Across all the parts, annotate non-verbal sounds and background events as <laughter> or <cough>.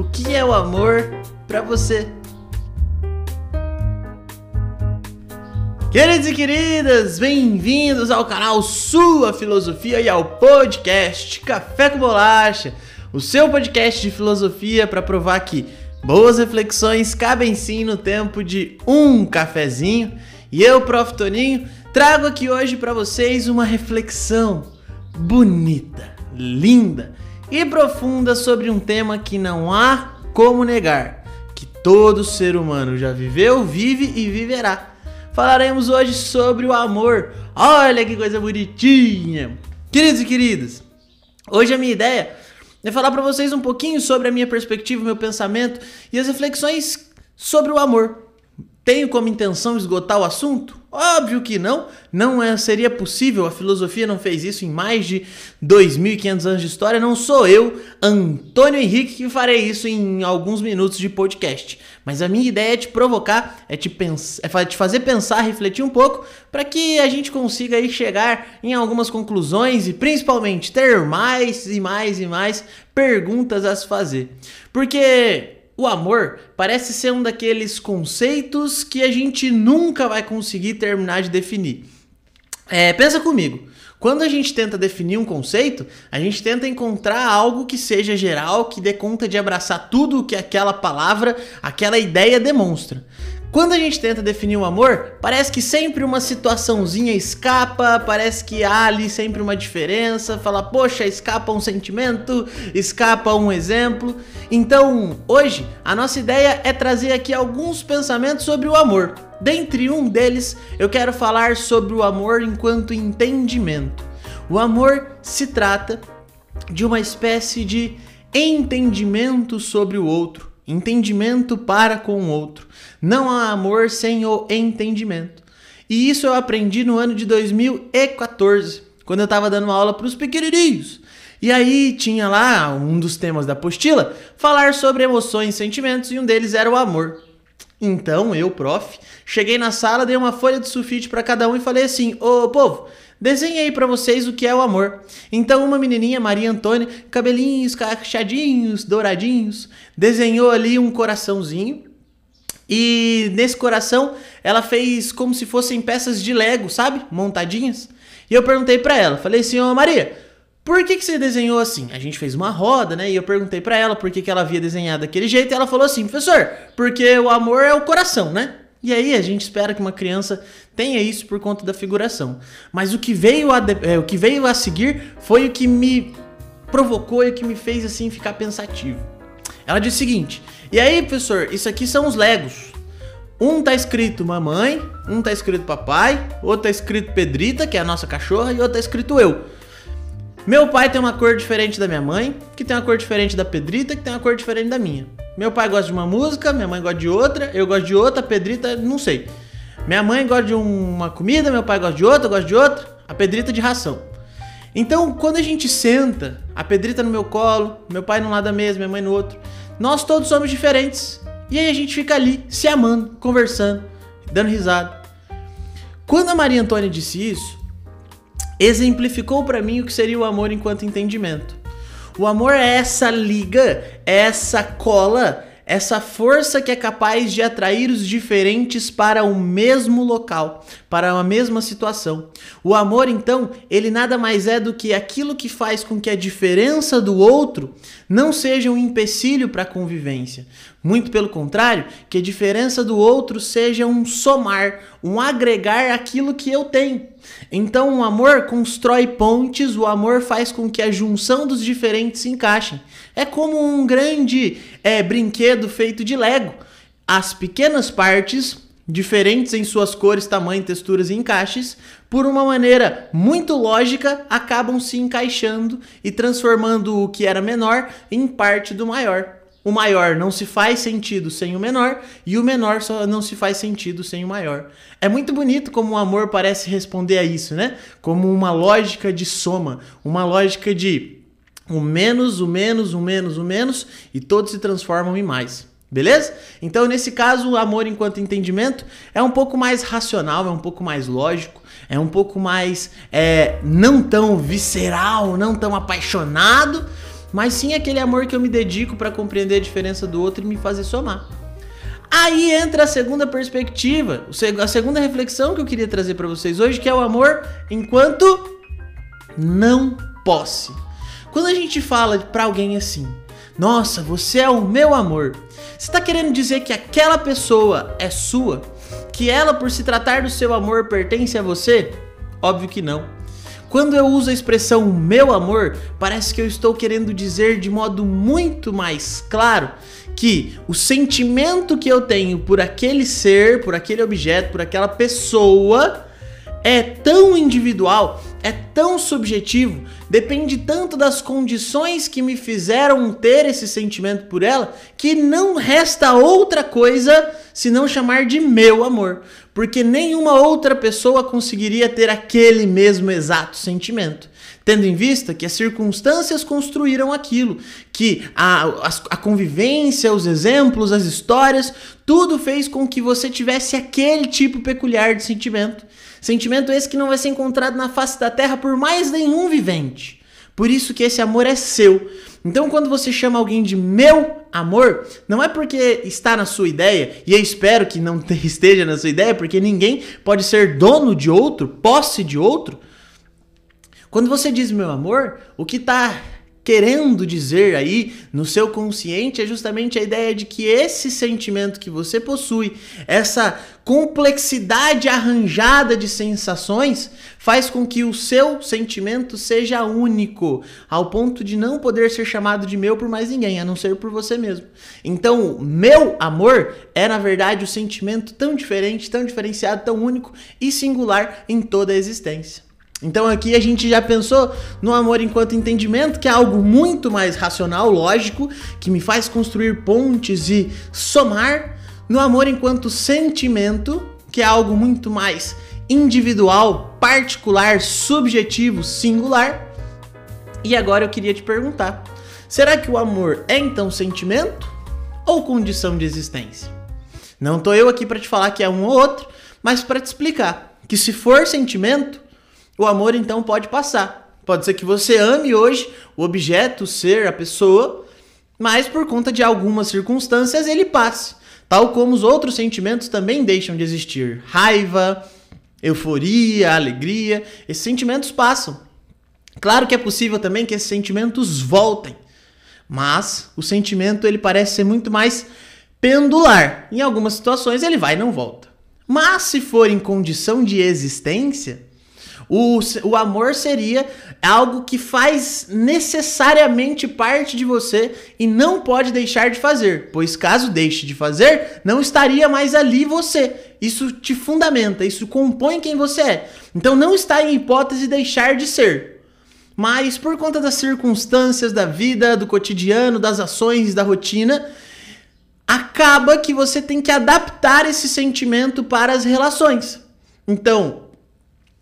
o que é o amor para você. Queridos e queridas, bem-vindos ao canal Sua Filosofia e ao podcast Café com Bolacha, o seu podcast de filosofia para provar que boas reflexões cabem sim no tempo de um cafezinho. E eu, Prof. Toninho, trago aqui hoje para vocês uma reflexão bonita, linda e profunda sobre um tema que não há como negar, que todo ser humano já viveu, vive e viverá falaremos hoje sobre o amor. Olha que coisa bonitinha! Queridos e queridas, hoje a minha ideia é falar para vocês um pouquinho sobre a minha perspectiva, meu pensamento e as reflexões sobre o amor. Tenho como intenção esgotar o assunto? Óbvio que não. Não é, seria possível. A filosofia não fez isso em mais de 2.500 anos de história. Não sou eu, Antônio Henrique, que farei isso em alguns minutos de podcast. Mas a minha ideia é te provocar, é te, pens é te fazer pensar, refletir um pouco, para que a gente consiga aí chegar em algumas conclusões e principalmente ter mais e mais e mais perguntas a se fazer. Porque o amor parece ser um daqueles conceitos que a gente nunca vai conseguir terminar de definir. É, pensa comigo. Quando a gente tenta definir um conceito, a gente tenta encontrar algo que seja geral, que dê conta de abraçar tudo o que aquela palavra, aquela ideia demonstra. Quando a gente tenta definir o um amor, parece que sempre uma situaçãozinha escapa, parece que há ali sempre uma diferença, fala, poxa, escapa um sentimento, escapa um exemplo. Então, hoje, a nossa ideia é trazer aqui alguns pensamentos sobre o amor. Dentre um deles, eu quero falar sobre o amor enquanto entendimento. O amor se trata de uma espécie de entendimento sobre o outro entendimento para com o outro. Não há amor sem o entendimento. E isso eu aprendi no ano de 2014, quando eu estava dando aula para os pequenininhos. E aí tinha lá um dos temas da apostila, falar sobre emoções e sentimentos, e um deles era o amor. Então eu, prof, cheguei na sala, dei uma folha de sulfite para cada um e falei assim: "Ô povo, Desenhei para vocês o que é o amor. Então, uma menininha, Maria Antônia, cabelinhos cachadinhos, douradinhos, desenhou ali um coraçãozinho. E nesse coração, ela fez como se fossem peças de Lego, sabe? Montadinhas. E eu perguntei para ela, falei assim, ô Maria, por que, que você desenhou assim? A gente fez uma roda, né? E eu perguntei para ela por que, que ela havia desenhado daquele jeito. E ela falou assim, professor, porque o amor é o coração, né? E aí a gente espera que uma criança tenha isso por conta da figuração. Mas o que veio a, é, o que veio a seguir foi o que me provocou e o que me fez assim ficar pensativo. Ela disse o seguinte: "E aí, professor, isso aqui são os Legos. Um tá escrito mamãe, um tá escrito papai, outro tá escrito Pedrita, que é a nossa cachorra, e outro tá escrito eu. Meu pai tem uma cor diferente da minha mãe, que tem uma cor diferente da Pedrita, que tem uma cor diferente da minha. Meu pai gosta de uma música, minha mãe gosta de outra, eu gosto de outra, a Pedrita, não sei. Minha mãe gosta de uma comida, meu pai gosta de outra, eu gosto de outra, a Pedrita de ração. Então, quando a gente senta, a Pedrita no meu colo, meu pai num lado da mesa, minha mãe no outro, nós todos somos diferentes. E aí a gente fica ali, se amando, conversando, dando risada. Quando a Maria Antônia disse isso, exemplificou para mim o que seria o amor enquanto entendimento. O amor é essa liga, é essa cola, essa força que é capaz de atrair os diferentes para o mesmo local, para a mesma situação. O amor, então, ele nada mais é do que aquilo que faz com que a diferença do outro não seja um empecilho para a convivência. Muito pelo contrário, que a diferença do outro seja um somar, um agregar aquilo que eu tenho. Então, o amor constrói pontes, o amor faz com que a junção dos diferentes se encaixem. É como um grande é, brinquedo feito de Lego. As pequenas partes, diferentes em suas cores, tamanho, texturas e encaixes, por uma maneira muito lógica, acabam se encaixando e transformando o que era menor em parte do maior. O maior não se faz sentido sem o menor e o menor só não se faz sentido sem o maior. É muito bonito como o amor parece responder a isso, né? Como uma lógica de soma, uma lógica de o menos, o menos, o menos, o menos e todos se transformam em mais. Beleza? Então, nesse caso, o amor enquanto entendimento é um pouco mais racional, é um pouco mais lógico, é um pouco mais é, não tão visceral, não tão apaixonado, mas sim aquele amor que eu me dedico para compreender a diferença do outro e me fazer somar. Aí entra a segunda perspectiva, a segunda reflexão que eu queria trazer para vocês hoje, que é o amor enquanto não posse. Quando a gente fala para alguém assim, nossa, você é o meu amor, você está querendo dizer que aquela pessoa é sua? Que ela, por se tratar do seu amor, pertence a você? Óbvio que não. Quando eu uso a expressão meu amor, parece que eu estou querendo dizer de modo muito mais claro que o sentimento que eu tenho por aquele ser, por aquele objeto, por aquela pessoa é tão individual, é tão subjetivo, depende tanto das condições que me fizeram ter esse sentimento por ela, que não resta outra coisa senão chamar de meu amor, porque nenhuma outra pessoa conseguiria ter aquele mesmo exato sentimento. Tendo em vista que as circunstâncias construíram aquilo, que a, a, a convivência, os exemplos, as histórias, tudo fez com que você tivesse aquele tipo peculiar de sentimento. Sentimento esse que não vai ser encontrado na face da terra por mais nenhum vivente. Por isso que esse amor é seu. Então, quando você chama alguém de meu amor, não é porque está na sua ideia, e eu espero que não <laughs> esteja na sua ideia, porque ninguém pode ser dono de outro, posse de outro. Quando você diz meu amor, o que está querendo dizer aí no seu consciente é justamente a ideia de que esse sentimento que você possui, essa complexidade arranjada de sensações, faz com que o seu sentimento seja único, ao ponto de não poder ser chamado de meu por mais ninguém, a não ser por você mesmo. Então, meu amor é na verdade o sentimento tão diferente, tão diferenciado, tão único e singular em toda a existência. Então aqui a gente já pensou no amor enquanto entendimento, que é algo muito mais racional, lógico, que me faz construir pontes e somar, no amor enquanto sentimento, que é algo muito mais individual, particular, subjetivo, singular. E agora eu queria te perguntar: será que o amor é então sentimento ou condição de existência? Não tô eu aqui para te falar que é um ou outro, mas para te explicar que se for sentimento, o amor então pode passar. Pode ser que você ame hoje o objeto, o ser, a pessoa, mas por conta de algumas circunstâncias ele passe. Tal como os outros sentimentos também deixam de existir. Raiva, euforia, alegria, esses sentimentos passam. Claro que é possível também que esses sentimentos voltem, mas o sentimento ele parece ser muito mais pendular. Em algumas situações ele vai e não volta. Mas se for em condição de existência, o, o amor seria algo que faz necessariamente parte de você e não pode deixar de fazer, pois caso deixe de fazer, não estaria mais ali você. Isso te fundamenta, isso compõe quem você é. Então não está em hipótese deixar de ser. Mas por conta das circunstâncias da vida, do cotidiano, das ações, da rotina, acaba que você tem que adaptar esse sentimento para as relações. Então,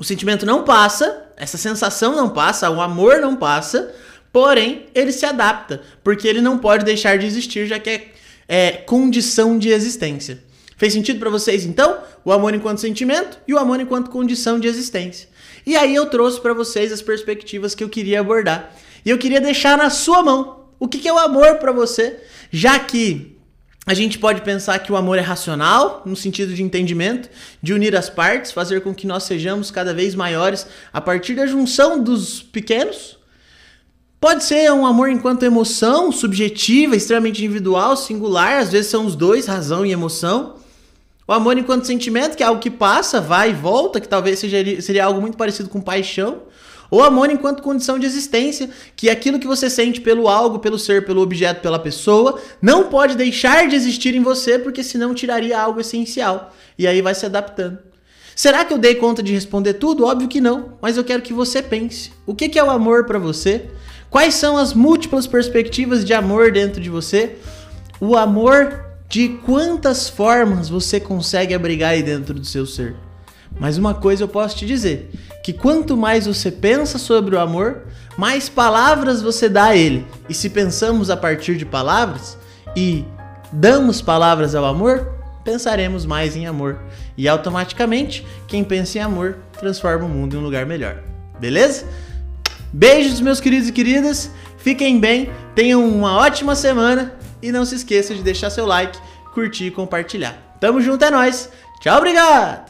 o sentimento não passa, essa sensação não passa, o amor não passa, porém ele se adapta, porque ele não pode deixar de existir, já que é, é condição de existência. Fez sentido para vocês então? O amor enquanto sentimento e o amor enquanto condição de existência. E aí eu trouxe para vocês as perspectivas que eu queria abordar. E eu queria deixar na sua mão o que, que é o amor para você, já que a gente pode pensar que o amor é racional, no sentido de entendimento, de unir as partes, fazer com que nós sejamos cada vez maiores a partir da junção dos pequenos. Pode ser um amor enquanto emoção, subjetiva, extremamente individual, singular, às vezes são os dois, razão e emoção. O amor enquanto sentimento, que é algo que passa, vai e volta, que talvez seja, seria algo muito parecido com paixão. Ou amor enquanto condição de existência, que é aquilo que você sente pelo algo, pelo ser, pelo objeto, pela pessoa, não pode deixar de existir em você, porque senão tiraria algo essencial. E aí vai se adaptando. Será que eu dei conta de responder tudo? Óbvio que não, mas eu quero que você pense. O que é o amor para você? Quais são as múltiplas perspectivas de amor dentro de você? O amor de quantas formas você consegue abrigar aí dentro do seu ser? Mas uma coisa eu posso te dizer: que quanto mais você pensa sobre o amor, mais palavras você dá a ele. E se pensamos a partir de palavras e damos palavras ao amor, pensaremos mais em amor. E automaticamente, quem pensa em amor transforma o mundo em um lugar melhor. Beleza? Beijos, meus queridos e queridas. Fiquem bem, tenham uma ótima semana e não se esqueça de deixar seu like, curtir e compartilhar. Tamo junto, é nóis. Tchau, obrigado!